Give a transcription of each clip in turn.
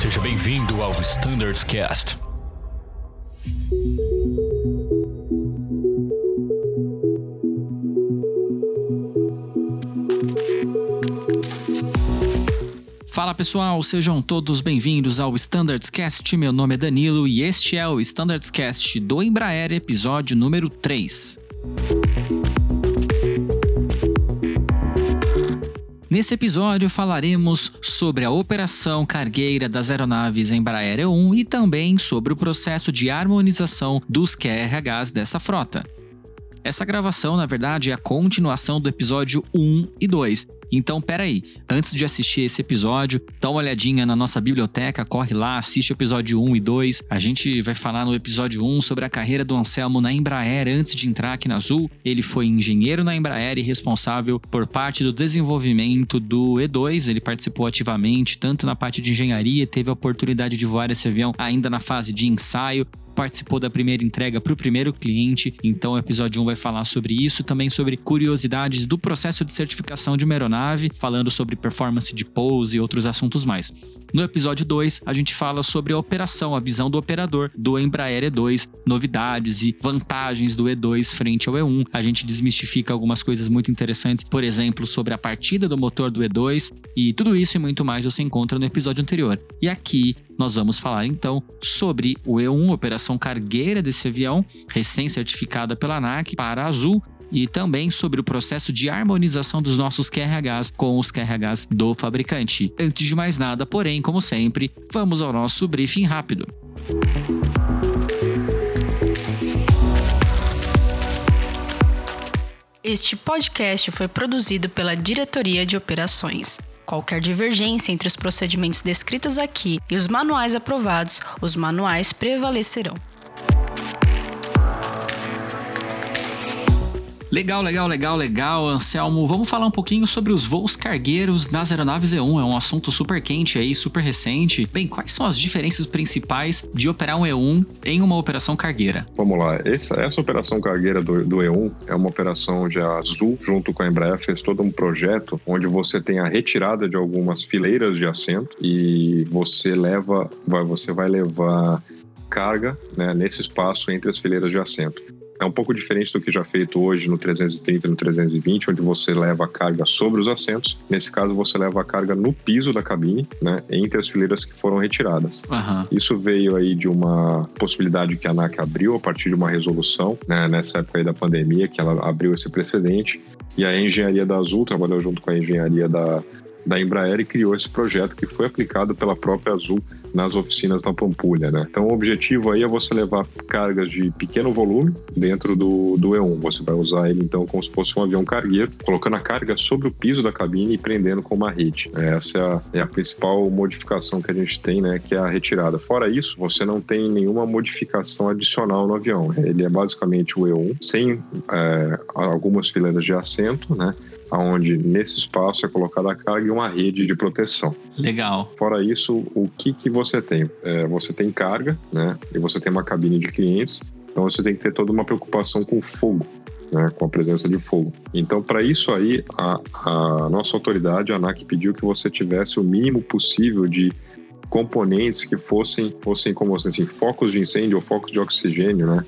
Seja bem-vindo ao Standards Cast. Fala pessoal, sejam todos bem-vindos ao Standards Cast. Meu nome é Danilo e este é o Standards Cast do Embraer, episódio número 3. Nesse episódio falaremos sobre a operação cargueira das aeronaves Embraer E1 e também sobre o processo de harmonização dos QRHs dessa frota. Essa gravação, na verdade, é a continuação do episódio 1 e 2, então, peraí, antes de assistir esse episódio, dá uma olhadinha na nossa biblioteca, corre lá, assiste o episódio 1 e 2. A gente vai falar no episódio 1 sobre a carreira do Anselmo na Embraer antes de entrar aqui na Azul. Ele foi engenheiro na Embraer e responsável por parte do desenvolvimento do E2. Ele participou ativamente tanto na parte de engenharia, teve a oportunidade de voar esse avião ainda na fase de ensaio participou da primeira entrega para o primeiro cliente, então o episódio 1 vai falar sobre isso, também sobre curiosidades do processo de certificação de uma aeronave, falando sobre performance de pouso e outros assuntos mais. No episódio 2, a gente fala sobre a operação, a visão do operador do Embraer E2, novidades e vantagens do E2 frente ao E1. A gente desmistifica algumas coisas muito interessantes, por exemplo, sobre a partida do motor do E2 e tudo isso e muito mais você encontra no episódio anterior. E aqui nós vamos falar então sobre o E1, operação cargueira desse avião, recém-certificada pela ANAC para Azul, e também sobre o processo de harmonização dos nossos QRHs com os QRHs do fabricante. Antes de mais nada, porém, como sempre, vamos ao nosso briefing rápido. Este podcast foi produzido pela Diretoria de Operações. Qualquer divergência entre os procedimentos descritos aqui e os manuais aprovados, os manuais prevalecerão. Legal, legal, legal, legal, Anselmo. Vamos falar um pouquinho sobre os voos cargueiros nas aeronaves E1. É um assunto super quente aí, super recente. Bem, quais são as diferenças principais de operar um E1 em uma operação cargueira? Vamos lá. Essa, essa operação cargueira do, do E1 é uma operação a Azul, junto com a Embraer, fez todo um projeto onde você tem a retirada de algumas fileiras de assento e você leva, vai, você vai levar carga né, nesse espaço entre as fileiras de assento. É um pouco diferente do que já feito hoje no 330 e no 320, onde você leva a carga sobre os assentos. Nesse caso, você leva a carga no piso da cabine, né, entre as fileiras que foram retiradas. Uhum. Isso veio aí de uma possibilidade que a ANAC abriu a partir de uma resolução, né, nessa época aí da pandemia, que ela abriu esse precedente. E a engenharia da Azul trabalhou junto com a engenharia da, da Embraer e criou esse projeto que foi aplicado pela própria Azul nas oficinas da Pampulha, né? Então o objetivo aí é você levar cargas de pequeno volume dentro do, do E1. Você vai usar ele então como se fosse um avião cargueiro, colocando a carga sobre o piso da cabine e prendendo com uma rede. Essa é a, é a principal modificação que a gente tem, né? Que é a retirada. Fora isso, você não tem nenhuma modificação adicional no avião. Ele é basicamente o E1 sem é, algumas fileiras de assento, né? Onde nesse espaço é colocada a carga e uma rede de proteção. Legal. Fora isso, o que, que você tem? É, você tem carga, né? E você tem uma cabine de clientes, então você tem que ter toda uma preocupação com fogo. Né, com a presença de fogo. Então, para isso aí, a, a, nossa autoridade, a ANAC, pediu que você tivesse o mínimo possível de componentes que fossem, fossem como assim, focos de incêndio ou focos de oxigênio, né,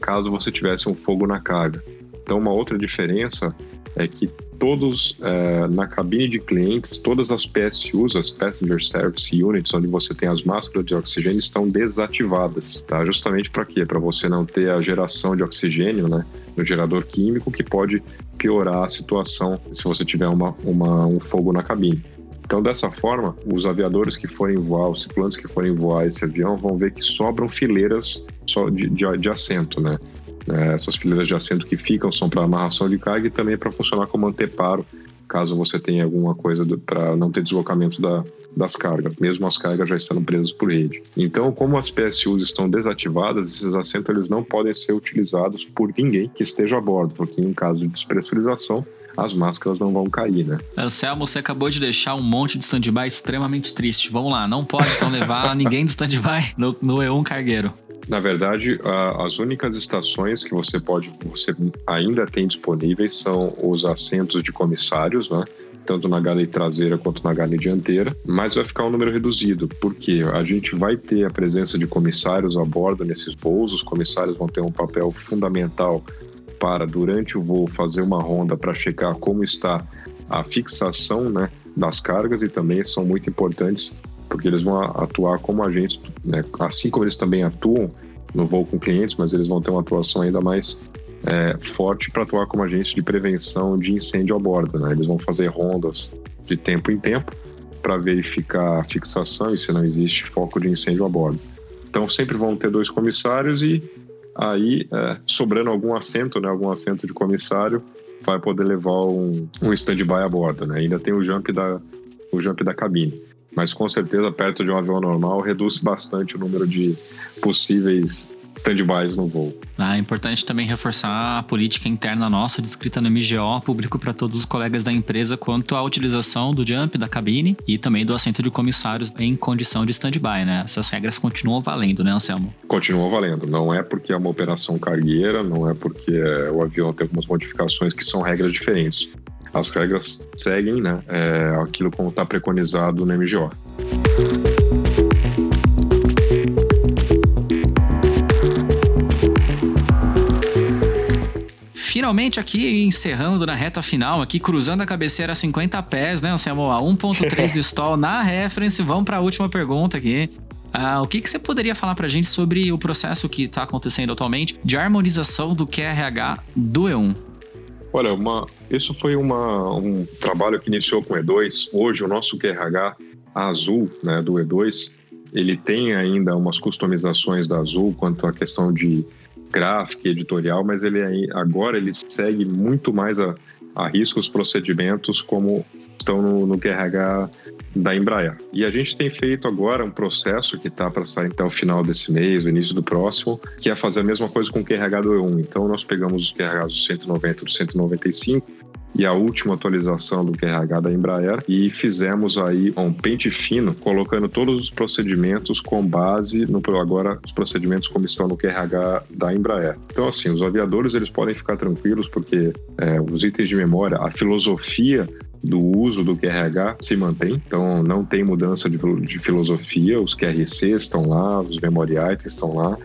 caso você tivesse um fogo na carga. Então, uma outra diferença é que todos é, na cabine de clientes, todas as PSUs, as Passenger Service Units, onde você tem as máscaras de oxigênio, estão desativadas, tá? Justamente para quê? Para você não ter a geração de oxigênio, né, no gerador químico que pode piorar a situação se você tiver uma, uma, um fogo na cabine. Então, dessa forma, os aviadores que forem voar, os tripulantes que forem voar esse avião vão ver que sobram fileiras só de, de, de assento, né? É, essas fileiras de assento que ficam são para amarração de carga e também para funcionar como anteparo, caso você tenha alguma coisa para não ter deslocamento da, das cargas, mesmo as cargas já estando presas por rede. Então, como as PSUs estão desativadas, esses assentos eles não podem ser utilizados por ninguém que esteja a bordo, porque em caso de despressurização, as máscaras não vão cair, né? Anselmo, você acabou de deixar um monte de stand-by extremamente triste. Vamos lá, não pode então levar ninguém de stand-by no, no E1 cargueiro. Na verdade, as únicas estações que você pode, você ainda tem disponíveis são os assentos de comissários, né? tanto na galley traseira quanto na galley dianteira, mas vai ficar um número reduzido, porque a gente vai ter a presença de comissários a bordo nesses voos, os comissários vão ter um papel fundamental para, durante o voo, fazer uma ronda para checar como está a fixação né, das cargas. E também são muito importantes porque eles vão atuar como agentes, né, assim como eles também atuam no voo com clientes, mas eles vão ter uma atuação ainda mais é, forte para atuar como agentes de prevenção de incêndio a bordo. Né? Eles vão fazer rondas de tempo em tempo para verificar a fixação e se não existe foco de incêndio a bordo. Então sempre vão ter dois comissários e aí é, sobrando algum assento, né, algum assento de comissário, vai poder levar um, um stand-by a bordo. Né? Ainda tem o jump da o jump da cabine mas com certeza perto de um avião normal reduz bastante o número de possíveis stand-bys no voo. Ah, é importante também reforçar a política interna nossa, descrita no MGO, público para todos os colegas da empresa, quanto à utilização do jump, da cabine e também do assento de comissários em condição de stand-by, né? Essas regras continuam valendo, né, Anselmo? Continuam valendo. Não é porque é uma operação cargueira, não é porque o avião tem algumas modificações que são regras diferentes as regras seguem né, é, aquilo como está preconizado no MGO. Finalmente aqui, encerrando na reta final, aqui cruzando a cabeceira a 50 pés, né, Anselmo? A 1.3 do stall na reference. Vamos para a última pergunta aqui. Uh, o que, que você poderia falar para a gente sobre o processo que está acontecendo atualmente de harmonização do QRH do E1? Olha, uma, isso foi uma, um trabalho que iniciou com o E2. Hoje, o nosso QRH Azul, né, do E2, ele tem ainda umas customizações da Azul quanto à questão de gráfica e editorial, mas ele agora ele segue muito mais a, a risco os procedimentos como estão no, no QRH da Embraer. E a gente tem feito agora um processo que está para sair até o final desse mês, o início do próximo, que é fazer a mesma coisa com o QRH do E1. Então nós pegamos os QRHs do 190 e do 195 e a última atualização do QRH da Embraer e fizemos aí um pente fino, colocando todos os procedimentos com base no agora os procedimentos como estão no QRH da Embraer. Então assim, os aviadores eles podem ficar tranquilos porque é, os itens de memória, a filosofia do uso do QRH se mantém, então não tem mudança de, de filosofia, os QRCs estão lá, os memory items estão lá.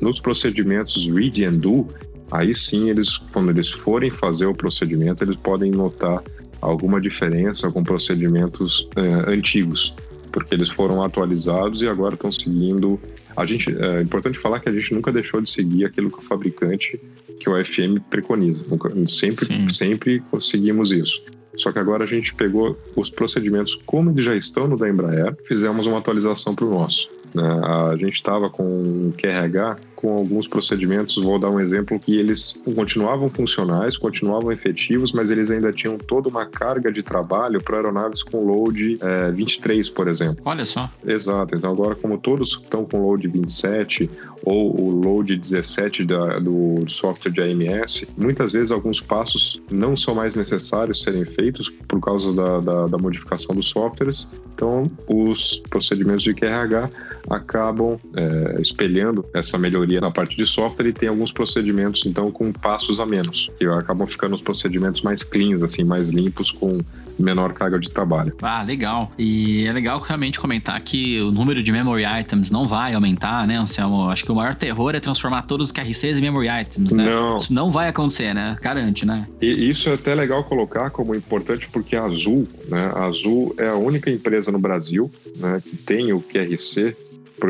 Nos procedimentos read and do, aí sim eles, quando eles forem fazer o procedimento, eles podem notar alguma diferença com procedimentos eh, antigos, porque eles foram atualizados e agora estão seguindo. A gente é importante falar que a gente nunca deixou de seguir aquilo que o fabricante, que o FM preconiza. Sempre, sempre conseguimos isso. Só que agora a gente pegou os procedimentos como eles já estão no da Embraer, fizemos uma atualização para o nosso. Né? A gente estava com o QRH com alguns procedimentos, vou dar um exemplo, que eles continuavam funcionais, continuavam efetivos, mas eles ainda tinham toda uma carga de trabalho para aeronaves com load é, 23, por exemplo. Olha só. Exato. Então agora, como todos estão com load 27 ou o load 17 da, do software de AMS, muitas vezes alguns passos não são mais necessários serem feitos por causa da, da, da modificação dos softwares. Então, os procedimentos de QRH acabam é, espelhando essa melhoria na parte de software e tem alguns procedimentos, então, com passos a menos, que acabam ficando os procedimentos mais cleans, assim, mais limpos, com menor carga de trabalho. Ah, legal. E é legal realmente comentar que o número de memory items não vai aumentar, né, Anselmo? Acho que o maior terror é transformar todos os QRCs em memory items, né? Não. Isso não vai acontecer, né? Garante, né? E isso é até legal colocar como importante porque a Azul, né? A Azul é a única empresa no Brasil né, que tem o QRC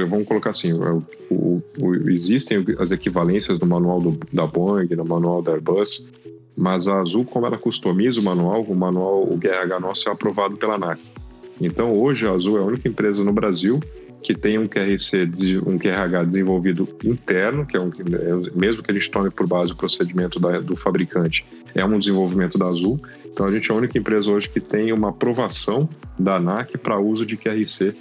vamos colocar assim, o, o, o, existem as equivalências no manual do, da Boeing, no manual da Airbus, mas a Azul, como ela customiza o manual, o manual, o GRH nosso é aprovado pela ANAC. Então, hoje, a Azul é a única empresa no Brasil que tem um QRC, um QRH desenvolvido interno, que é um mesmo que a gente tome por base o procedimento da, do fabricante, é um desenvolvimento da Azul. Então a gente é a única empresa hoje que tem uma aprovação da ANAC para uso de QRC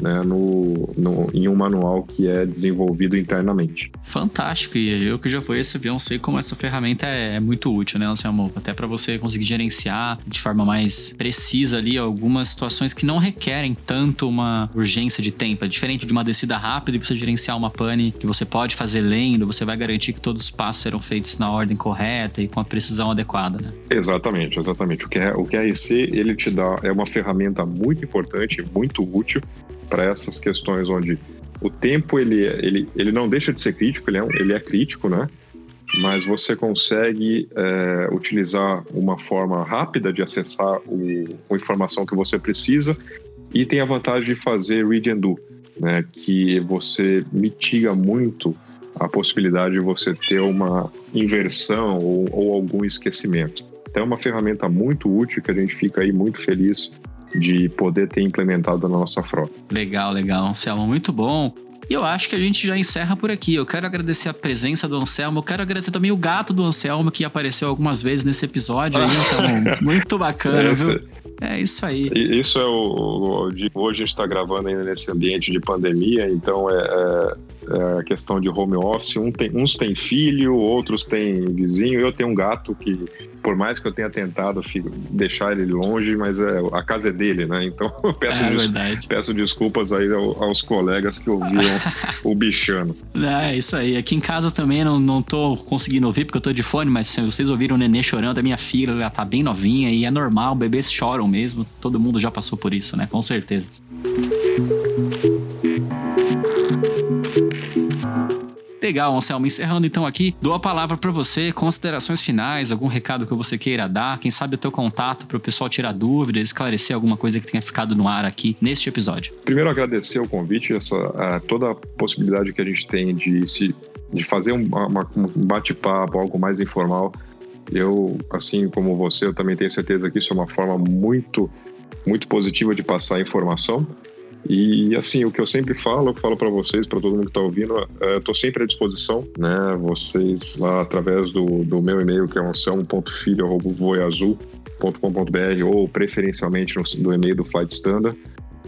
né, no, no, em um manual que é desenvolvido internamente. Fantástico, e eu que já fui esse avião sei como essa ferramenta é, é muito útil, né, Anselmo? Até para você conseguir gerenciar de forma mais precisa ali algumas situações que não requerem tanto uma urgência de tempo. É diferente de uma descida rápida e você gerenciar uma pane que você pode fazer lendo, você vai garantir que todos os passos serão feitos na ordem correta e com a precisão adequada, né? Exatamente, exatamente. O que é, o QRC ele te dá é uma ferramenta muito importante, muito útil para essas questões onde o tempo ele, ele, ele não deixa de ser crítico, ele é, ele é crítico, né? Mas você consegue é, utilizar uma forma rápida de acessar o, a informação que você precisa e tem a vantagem de fazer read and do, né? Que você mitiga muito a possibilidade de você ter uma inversão ou, ou algum esquecimento. Então é uma ferramenta muito útil que a gente fica aí muito feliz de poder ter implementado na nossa frota. Legal, legal, Anselmo, muito bom. E eu acho que a gente já encerra por aqui. Eu quero agradecer a presença do Anselmo. Eu quero agradecer também o gato do Anselmo, que apareceu algumas vezes nesse episódio aí, Anselmo. Muito bacana, Esse, viu? É isso aí. Isso é o. De, hoje a gente está gravando ainda nesse ambiente de pandemia, então é é, a questão de home office. Um tem, uns têm filho, outros têm vizinho. Eu tenho um gato que, por mais que eu tenha tentado fico, deixar ele longe, mas é, a casa é dele, né? Então eu peço, é, des, peço desculpas aí aos colegas que ouviram o bichano. É, isso aí. Aqui em casa também não, não tô conseguindo ouvir porque eu tô de fone, mas se vocês ouviram o nenê chorando, a minha filha ela tá bem novinha e é normal, bebês choram mesmo. Todo mundo já passou por isso, né? Com certeza. Legal, Anselmo. Encerrando então aqui, dou a palavra para você, considerações finais, algum recado que você queira dar, quem sabe o teu contato para o pessoal tirar dúvidas, esclarecer alguma coisa que tenha ficado no ar aqui neste episódio. Primeiro agradecer o convite, essa, toda a possibilidade que a gente tem de se de fazer um, uma, um bate-papo, algo mais informal. Eu, assim como você, eu também tenho certeza que isso é uma forma muito, muito positiva de passar informação. E assim, o que eu sempre falo, eu falo para vocês, para todo mundo que está ouvindo, é, estou sempre à disposição, né? Vocês lá através do, do meu e-mail, que é anselmo.filho.voiazul.com.br ou preferencialmente no, no e-mail do Flight Standard.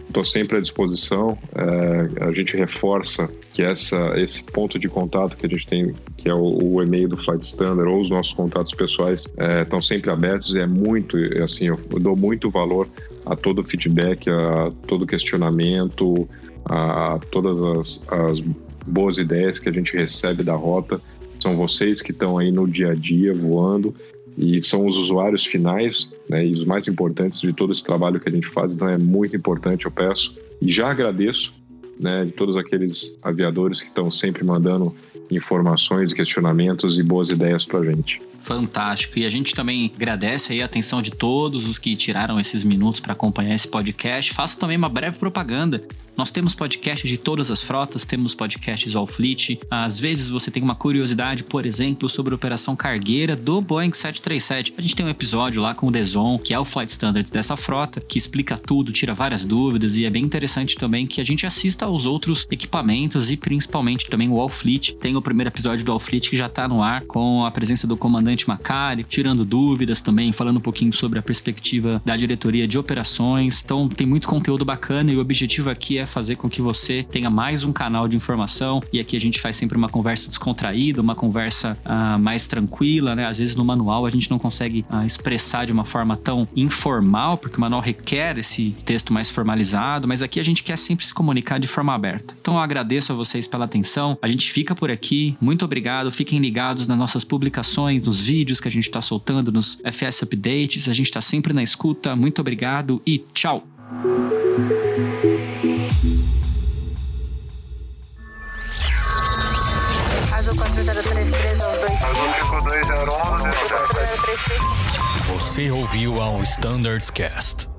Estou sempre à disposição. É, a gente reforça que essa, esse ponto de contato que a gente tem, que é o, o e-mail do Flight Standard ou os nossos contatos pessoais, estão é, sempre abertos e é muito, assim, eu dou muito valor a todo feedback, a todo questionamento, a todas as, as boas ideias que a gente recebe da rota. São vocês que estão aí no dia a dia voando e são os usuários finais né, e os mais importantes de todo esse trabalho que a gente faz. Então é muito importante, eu peço. E já agradeço né, de todos aqueles aviadores que estão sempre mandando informações, questionamentos e boas ideias para a gente fantástico. E a gente também agradece aí a atenção de todos os que tiraram esses minutos para acompanhar esse podcast. Faço também uma breve propaganda. Nós temos podcasts de todas as frotas, temos podcasts all fleet. Às vezes você tem uma curiosidade, por exemplo, sobre a operação cargueira do Boeing 737. A gente tem um episódio lá com o Deson, que é o flight standards dessa frota, que explica tudo, tira várias dúvidas e é bem interessante também que a gente assista aos outros equipamentos e principalmente também o all fleet. Tem o primeiro episódio do all fleet que já está no ar com a presença do comandante Macari, tirando dúvidas também, falando um pouquinho sobre a perspectiva da diretoria de operações. Então tem muito conteúdo bacana e o objetivo aqui é fazer com que você tenha mais um canal de informação. E aqui a gente faz sempre uma conversa descontraída, uma conversa uh, mais tranquila, né? Às vezes no manual a gente não consegue uh, expressar de uma forma tão informal, porque o manual requer esse texto mais formalizado, mas aqui a gente quer sempre se comunicar de forma aberta. Então eu agradeço a vocês pela atenção. A gente fica por aqui. Muito obrigado. Fiquem ligados nas nossas publicações, nos vídeos que a gente está soltando, nos FS Updates. A gente está sempre na escuta. Muito obrigado e tchau! Você ouviu ao Standards Cast.